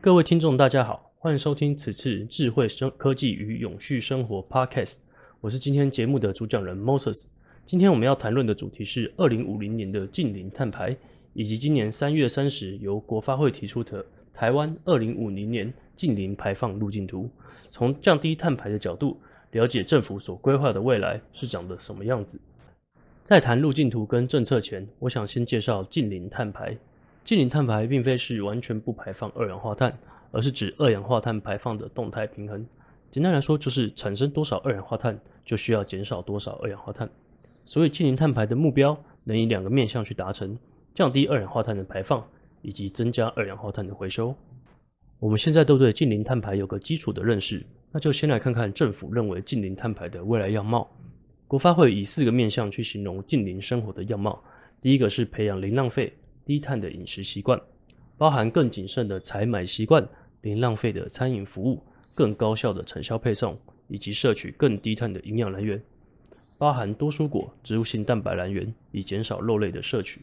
各位听众，大家好，欢迎收听此次智慧生科技与永续生活 Podcast。我是今天节目的主讲人 Moses。今天我们要谈论的主题是二零五零年的近零碳排，以及今年三月三十由国发会提出的台湾二零五零年近零排放路径图。从降低碳排的角度，了解政府所规划的未来是长得什么样子。在谈路径图跟政策前，我想先介绍近零碳排。近零碳排并非是完全不排放二氧化碳，而是指二氧化碳排放的动态平衡。简单来说，就是产生多少二氧化碳，就需要减少多少二氧化碳。所以，近零碳排的目标能以两个面向去达成：降低二氧化碳的排放，以及增加二氧化碳的回收。我们现在都对近零碳排有个基础的认识，那就先来看看政府认为近零碳排的未来样貌。国发会以四个面向去形容近零生活的样貌。第一个是培养零浪费。低碳的饮食习惯，包含更谨慎的采买习惯、零浪费的餐饮服务、更高效的产销配送，以及摄取更低碳的营养来源，包含多蔬果、植物性蛋白来源，以减少肉类的摄取。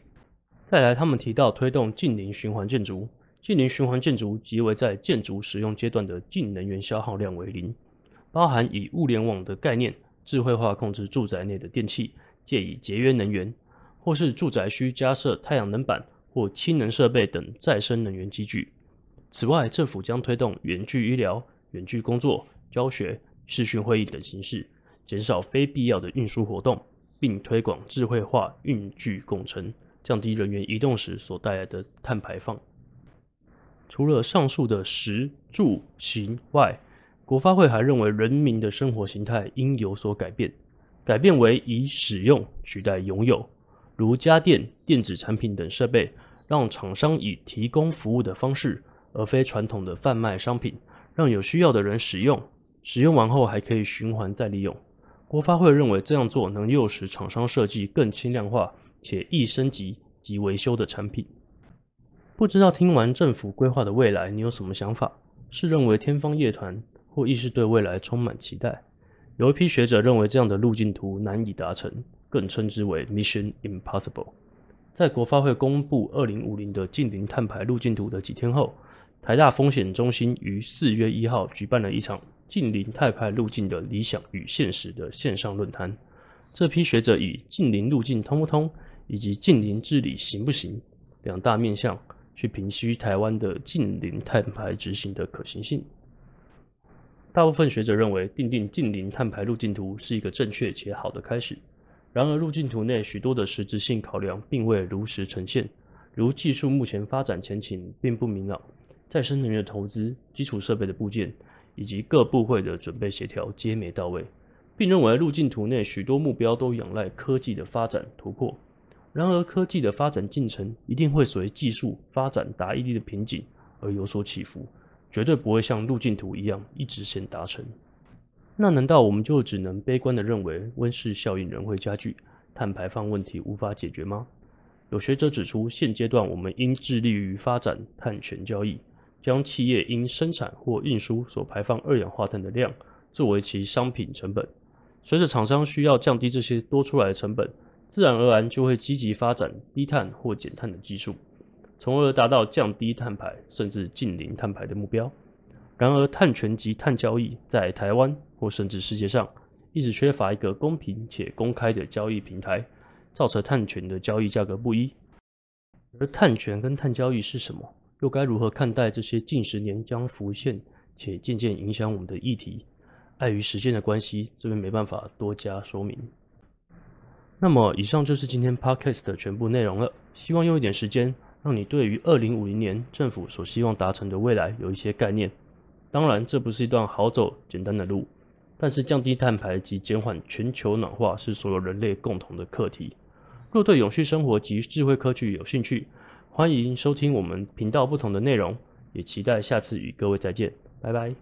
再来，他们提到推动近零循环建筑，近零循环建筑即为在建筑使用阶段的净能源消耗量为零，包含以物联网的概念，智慧化控制住宅内的电器，借以节约能源，或是住宅需加设太阳能板。或氢能设备等再生能源机具。此外，政府将推动远距医疗、远距工作、教学、视讯会议等形式，减少非必要的运输活动，并推广智慧化运具工程，降低人员移动时所带来的碳排放。除了上述的食住行外，国发会还认为人民的生活形态应有所改变，改变为以使用取代拥有，如家电、电子产品等设备。让厂商以提供服务的方式，而非传统的贩卖商品，让有需要的人使用，使用完后还可以循环再利用。国发会认为这样做能诱使厂商设计更轻量化且易升级及维修的产品。不知道听完政府规划的未来，你有什么想法？是认为天方夜谭，或亦是对未来充满期待？有一批学者认为这样的路径图难以达成，更称之为 Mission Impossible。在国发会公布二零五零的近零碳排路径图的几天后，台大风险中心于四月一号举办了一场近零碳排路径的理想与现实的线上论坛。这批学者以近零路径通不通，以及近零治理行不行两大面向，去评析台湾的近零碳排执行的可行性。大部分学者认为，订定近零碳排路径图是一个正确且好的开始。然而，路径图内许多的实质性考量并未如实呈现，如技术目前发展前景并不明朗，再生能源的投资、基础设备的部件以及各部会的准备协调皆没到位，并认为路径图内许多目标都仰赖科技的发展突破。然而，科技的发展进程一定会随技术发展达一定的瓶颈而有所起伏，绝对不会像路径图一样一直线达成。那难道我们就只能悲观的认为温室效应仍会加剧，碳排放问题无法解决吗？有学者指出，现阶段我们应致力于发展碳权交易，将企业因生产或运输所排放二氧化碳的量作为其商品成本。随着厂商需要降低这些多出来的成本，自然而然就会积极发展低碳或减碳的技术，从而达到降低碳排甚至近零碳排的目标。然而，碳权及碳交易在台湾。或甚至世界上一直缺乏一个公平且公开的交易平台，造成碳权的交易价格不一。而碳权跟碳交易是什么？又该如何看待这些近十年将浮现且渐渐影响我们的议题？碍于时间的关系，这边没办法多加说明。那么，以上就是今天 podcast 的全部内容了。希望用一点时间，让你对于二零五零年政府所希望达成的未来有一些概念。当然，这不是一段好走简单的路。但是，降低碳排及减缓全球暖化是所有人类共同的课题。若对永续生活及智慧科技有兴趣，欢迎收听我们频道不同的内容，也期待下次与各位再见，拜拜。